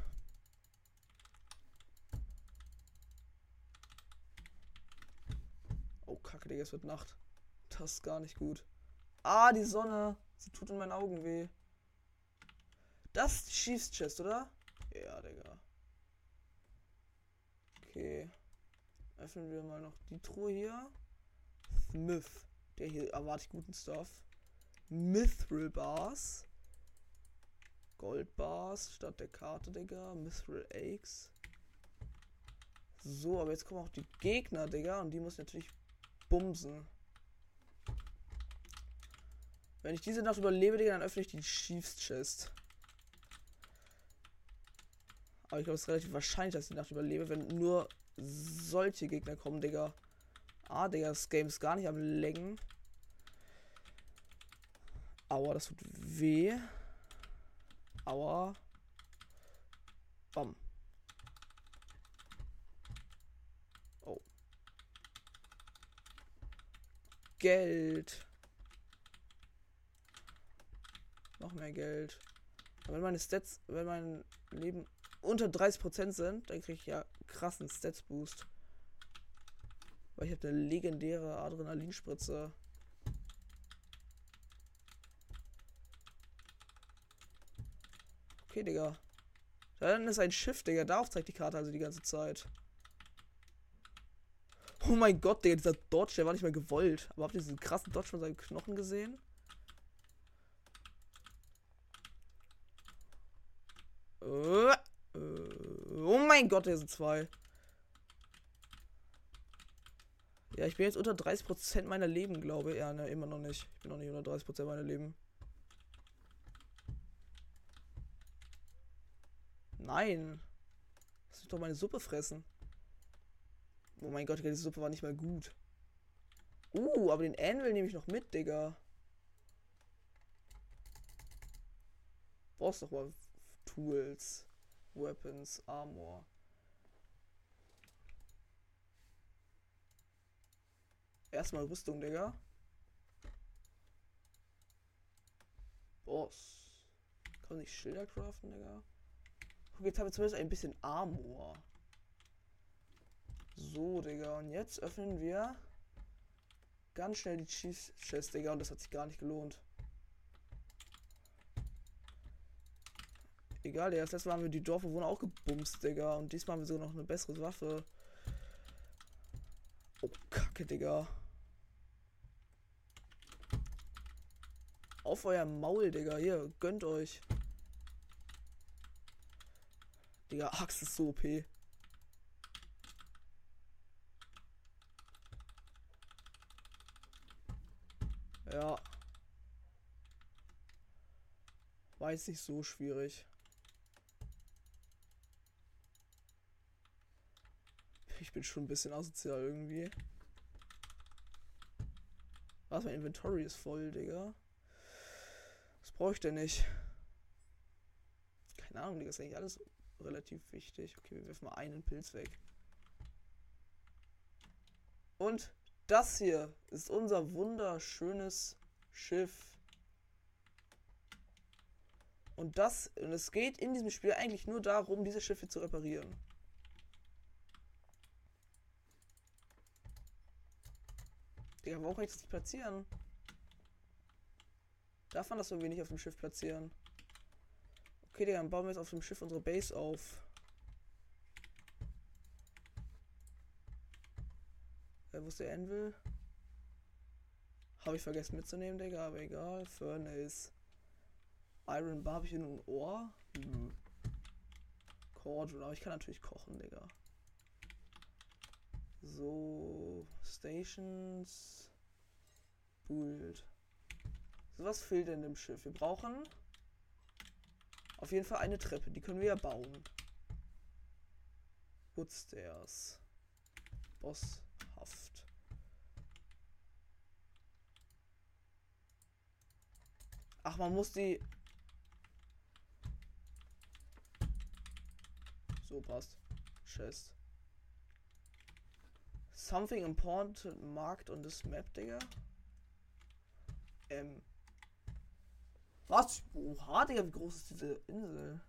Oh, kacke, Digga, es wird Nacht. Das ist gar nicht gut. Ah, die Sonne. Sie tut in meinen Augen weh. Das ist die Chiefs Chest, oder? Ja, Digga. Okay. Öffnen wir mal noch die Truhe hier. Smith. Der hier erwarte ich guten Stuff. Mithril Bars. Gold Bars statt der Karte, Digga. Mithril Eggs. So, aber jetzt kommen auch die Gegner, Digga. Und die muss natürlich bumsen. Wenn ich diese Nacht überlebe, dann öffne ich die Chiefs Chest. Aber ich glaube, es ist relativ wahrscheinlich, dass ich die Nacht überlebe, wenn nur solche Gegner kommen, Digga. Ah, Digga, das Game ist gar nicht am Längen. Aua, das tut weh. Aua. Bam. Oh. Geld. Noch mehr Geld. Aber wenn meine Stats, wenn mein Leben unter 30% sind, dann kriege ich ja krassen Stats-Boost. Weil ich habe eine legendäre Adrenalinspritze. Okay, Digga. Dann ist ein Schiff, Digga. Darauf zeigt die Karte also die ganze Zeit. Oh mein Gott, Digga, dieser Dodge, der war nicht mehr gewollt. Aber habt ihr diesen krassen Dodge von seinen Knochen gesehen? Uh, uh, oh mein Gott, hier sind zwei. Ja, ich bin jetzt unter 30% meiner Leben, glaube ich. Ja, ne, immer noch nicht. Ich bin noch nicht unter 30% meiner Leben. Nein. Lass mich doch meine Suppe fressen. Oh mein Gott, die Suppe war nicht mal gut. Uh, aber den Anvil nehme ich noch mit, Digga. Brauchst doch mal Tools, Weapons, Armor. Erstmal Rüstung, Digga. Boss. Kann man nicht Schilder craften, Digga? Guck, jetzt haben wir zumindest ein bisschen Armor. So, Digga. Und jetzt öffnen wir ganz schnell die Cheese Chest, Digga. Und das hat sich gar nicht gelohnt. Egal, Digga. Das letzte Mal haben wir die Dorfbewohner auch gebumst, Digga. Und diesmal haben wir sogar noch eine bessere Waffe. Oh, Kacke, Digga. Auf euer Maul, Digga. Hier, gönnt euch. Digga, Axt ist so OP. Ja. Jetzt nicht so schwierig. Ich bin schon ein bisschen asozial irgendwie. Was, mein Inventory ist voll, Digga. Was brauche ich denn nicht? Keine Ahnung, Digga, ist eigentlich alles relativ wichtig. Okay, wir werfen mal einen Pilz weg. Und das hier ist unser wunderschönes Schiff. Und das, und es geht in diesem Spiel eigentlich nur darum, diese Schiffe zu reparieren. Digga, warum kann ich das nicht platzieren? Darf man das irgendwie nicht auf dem Schiff platzieren? Okay, Digga, dann bauen wir jetzt auf dem Schiff unsere Base auf. Äh, wo ist der Anvil? Habe ich vergessen mitzunehmen, Digga, aber egal. Furnace. Iron Bar habe ich nur ein Ohr? Hm. Cordon, aber ich kann natürlich kochen, Digga. So, Stations. Build. So, was fehlt denn dem Schiff? Wir brauchen auf jeden Fall eine Treppe, die können wir ja bauen. Woodstairs. Bosshaft. Ach, man muss die... So passt. Chest. Something important marked on this map, Digga. Ähm. Was? Oha, Digga, wie groß ist diese Insel?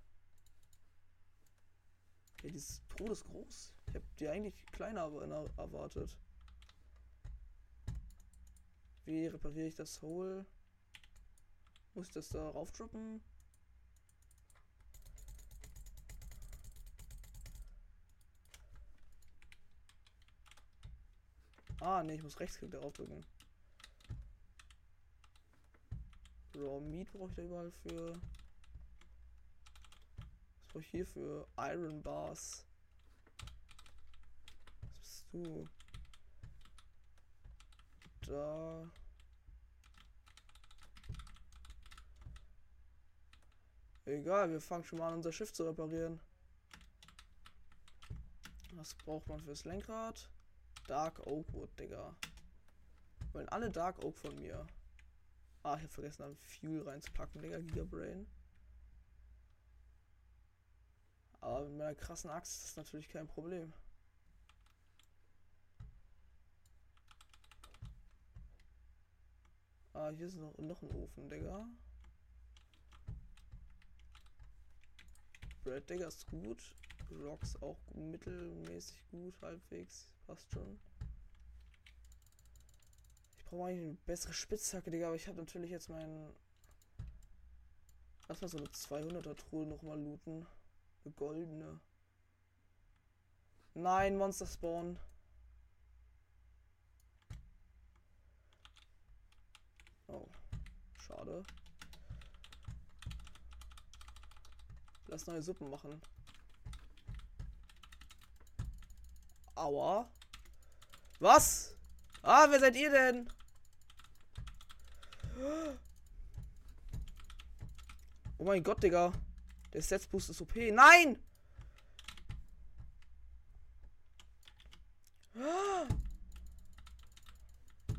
Okay, die ist todesgroß. Ich habe die eigentlich kleiner erwartet. Wie repariere ich das Hole? Muss ich das da raufdroppen? Ah, ne, ich muss Rechtsklick darauf drücken. Raw Meat brauche ich da überall für. Was brauche ich hier für? Iron Bars. Was bist du? Da. Egal, wir fangen schon mal an, unser Schiff zu reparieren. Was braucht man fürs Lenkrad? Dark Oak Wood, Digga. Wollen alle Dark Oak von mir. Ah, ich habe vergessen, da Fuel reinzupacken, Digga, Gigabrain. Aber mit meiner krassen Axt ist das natürlich kein Problem. Ah, hier ist noch, noch ein Ofen, Digga. Bread, Digga, ist gut. Rocks auch mittelmäßig gut, halbwegs. Passt schon. brauche eigentlich eine bessere Spitzhacke, Digga, aber ich habe natürlich jetzt meinen. Lass mal so eine 200er Truhe nochmal looten. Eine goldene. Nein, Monster Spawn. Oh, schade. Lass neue Suppen machen. Aua. Was? Ah, wer seid ihr denn? Oh mein Gott, Digga. Der Setzboost ist OP. Nein!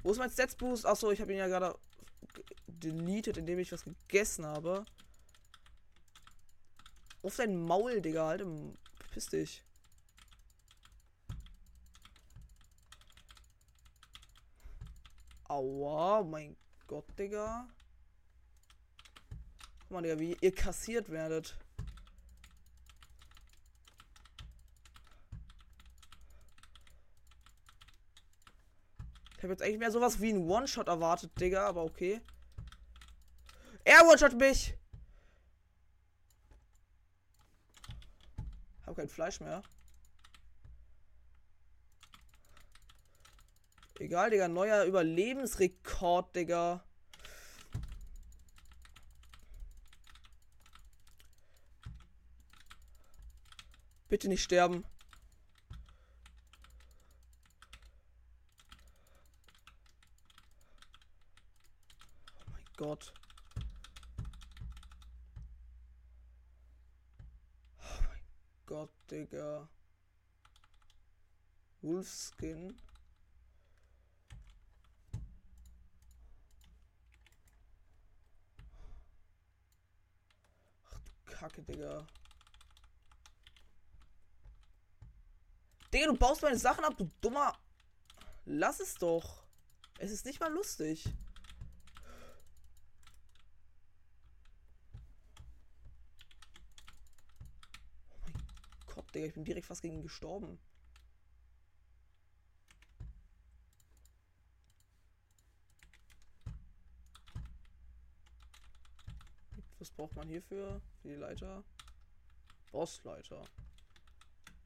Wo ist mein Setzboost? Achso, ich habe ihn ja gerade deleted, indem ich was gegessen habe. Auf dein Maul, Digga. Halt, piss dich. Aua, mein Gott, Digga. Guck mal, Digga, wie ihr kassiert werdet. Ich habe jetzt eigentlich mehr sowas wie ein One-Shot erwartet, Digga, aber okay. Er One-Shot mich! Hab kein Fleisch mehr. Egal, Digga. Neuer Überlebensrekord, Digga. Bitte nicht sterben. Oh mein Gott. Oh mein Gott, Digga. Wolfskin. Kacke, Digga. Digga, du baust meine Sachen ab, du dummer. Lass es doch. Es ist nicht mal lustig. Oh mein Gott, Digga, ich bin direkt fast gegen ihn gestorben. Was braucht man hierfür? Für die Leiter? Bossleiter.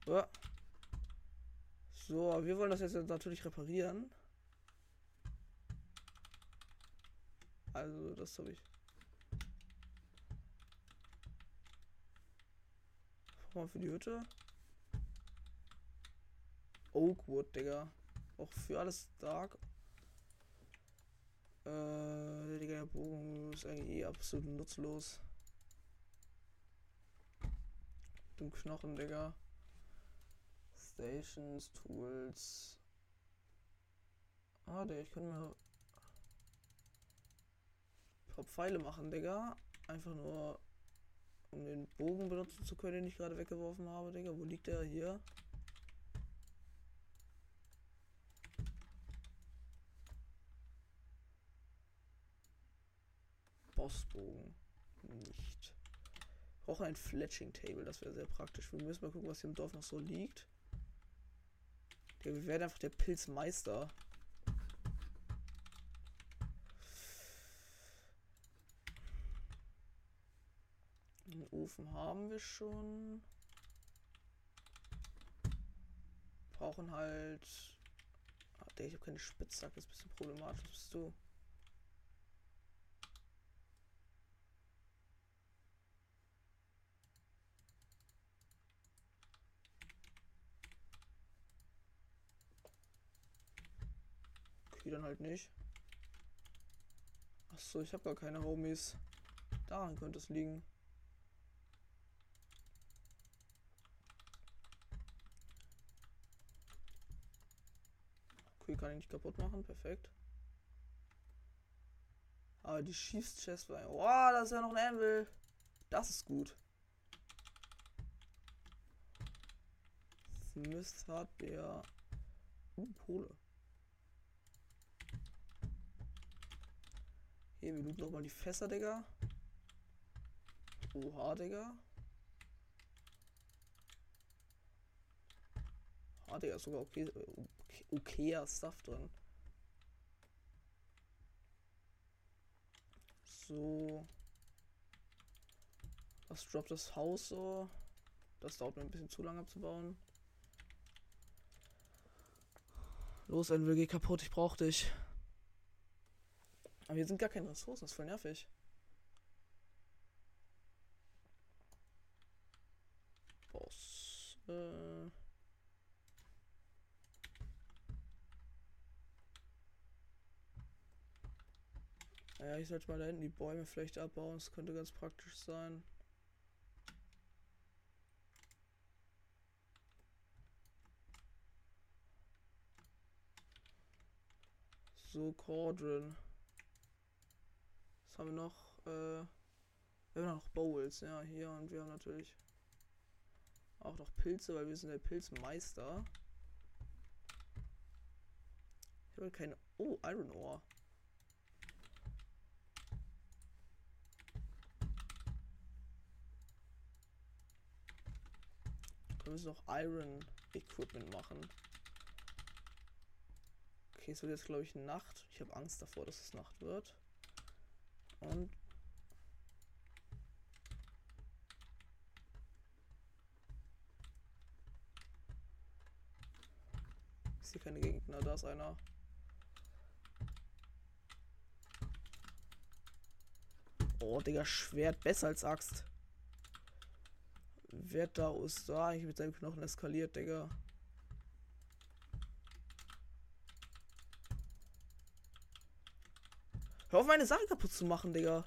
Ja. So, wir wollen das jetzt natürlich reparieren. Also, das habe ich. Mal für die Hütte. Oakwood, Digga. Auch für alles Dark. Äh, Digga, der Bogen ist eigentlich eh absolut nutzlos. Du Knochen, Digga. Stations, Tools. Ah, Digga, ich kann mir ein paar Pfeile machen, Digga. Einfach nur, um den Bogen benutzen zu können, den ich gerade weggeworfen habe, Digga. Wo liegt der? Hier. Bossbogen. Nicht. Wir brauchen ein Fletching Table, das wäre sehr praktisch. Wir müssen mal gucken, was hier im Dorf noch so liegt. Ja, wir werden einfach der Pilzmeister. Den Ofen haben wir schon. Brauchen halt. Ach, ich habe keine Spitzhacke, ist ein bisschen problematisch. Bist du? Okay, dann halt nicht. Achso, ich habe gar keine Homies. Daran könnte es liegen. Okay, kann ich nicht kaputt machen. Perfekt. Aber die Schießchest war. Oh, das ist ja noch ein Anvil. Das ist gut. Smith hat der. Uh, Kohle. Hier, wir looten nochmal die Fässer, Digga. Oha, Digga. Ah, Digga, ist sogar okay, okay, okayer Stuff drin. So. Was droppt das Haus so? Das dauert mir ein bisschen zu lange abzubauen. Los, NWG kaputt, ich brauch dich. Aber hier sind gar keine Ressourcen, das ist voll nervig. Boss. Äh. Ja, ich sollte mal da hinten die Bäume vielleicht abbauen. Das könnte ganz praktisch sein. So, Cordron. Was haben wir noch? Äh, wir haben noch Bowls, ja, hier. Und wir haben natürlich auch noch Pilze, weil wir sind der Pilzmeister. Ich habe keine... Oh, Iron Ore. Wir müssen noch Iron Equipment machen. Okay, es wird jetzt glaube ich Nacht. Ich habe Angst davor, dass es Nacht wird. Und ist hier keine Gegner, da ist einer. Oh, Digga, Schwert besser als Axt. Wer da ist da eigentlich mit seinem Knochen eskaliert, Digga? Hör auf meine Sachen kaputt zu machen, Digga.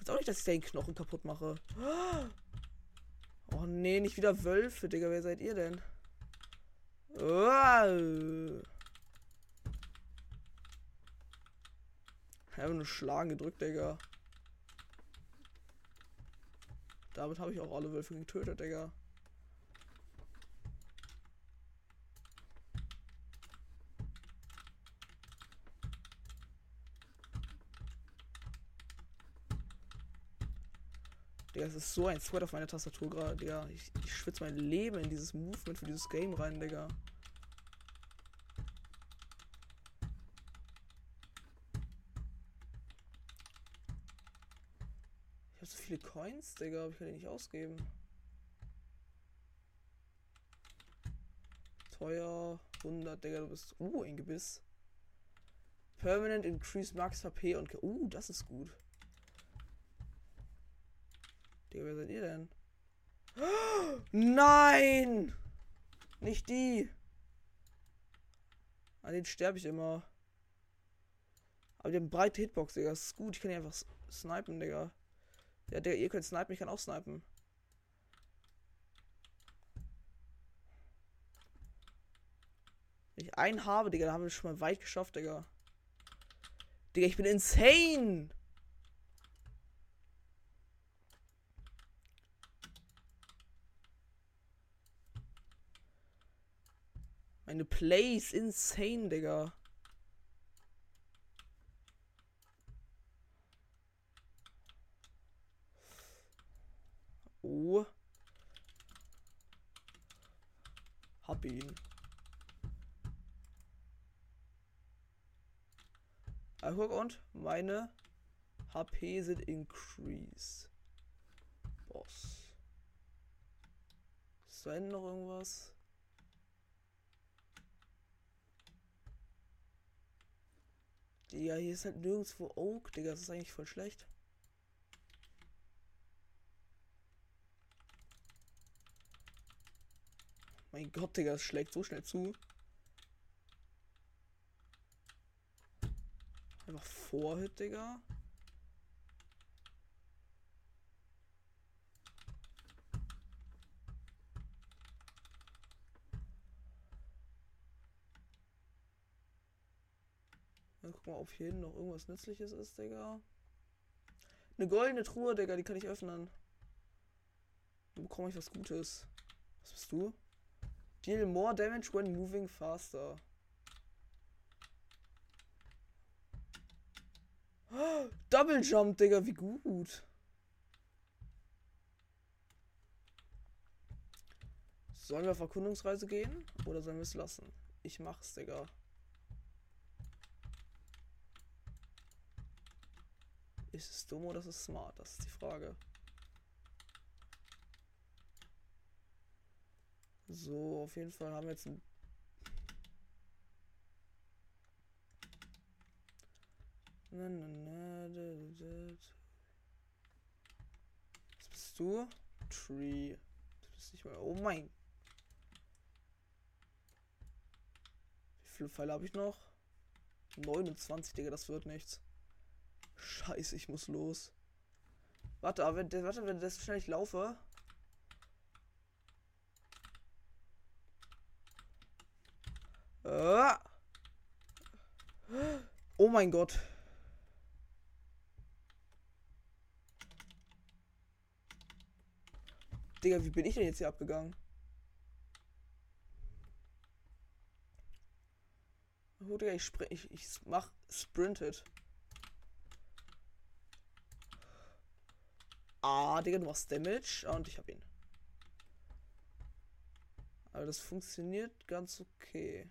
Ich will auch nicht, dass ich den Knochen kaputt mache. Oh nee, nicht wieder Wölfe, Digga. Wer seid ihr denn? Ich habe nur Schlagen gedrückt, Digga. Damit habe ich auch alle Wölfe getötet, Digga. Digga, es ist so ein Sweat auf meiner Tastatur gerade, Digga. Ich, ich schwitze mein Leben in dieses Movement für dieses Game rein, Digga. viele Coins, Digga, aber ich kann die nicht ausgeben. Teuer, 100, Digga, du bist... Uh, ein Gebiss. Permanent Increase Max HP und... Uh, das ist gut. Digga, wer seid ihr denn? nein! Nicht die! An den sterbe ich immer. Aber die haben breite Hitbox, Digga. Das ist gut. Ich kann die einfach snipen, Digga. Ja, der, ihr könnt snipen, ich kann auch snipen. Wenn ich einen habe, Digga, dann haben wir schon mal weit geschafft, Digga. Digga, ich bin insane! Meine Plays insane, Digga. Oh. Hab ihn. Guck, und meine HP sind increase. Boss. Ist da noch irgendwas? Digga, hier ist halt nirgendwo Oak, Digga. Das ist eigentlich voll schlecht. Mein Gott, Digga, es schlägt so schnell zu. Einfach Vorhit, Digga. Dann guck mal, ob hier hinten noch irgendwas Nützliches ist, Digga. Eine goldene Truhe, Digga, die kann ich öffnen. Dann bekomme ich was Gutes. Was bist du? Deal more damage when moving faster. Double Jump, Digga, wie gut. Sollen wir auf Erkundungsreise gehen? Oder sollen wir es lassen? Ich mach's, Digga. Ist es dumm oder ist es smart? Das ist die Frage. So, auf jeden Fall haben wir jetzt ein. Was bist du? Tree. Du bist nicht mal. Oh mein. Wie viele Pfeile habe ich noch? 29, Digga, das wird nichts. Scheiße, ich muss los. Warte, aber wenn, warte, wenn das schnell ich laufe. Ah. Oh mein Gott. Digga, wie bin ich denn jetzt hier abgegangen? Oh, Digga, ich, spring, ich, ich mach Sprinted. Ah, Digga, du machst Damage und ich hab ihn. Aber das funktioniert ganz okay.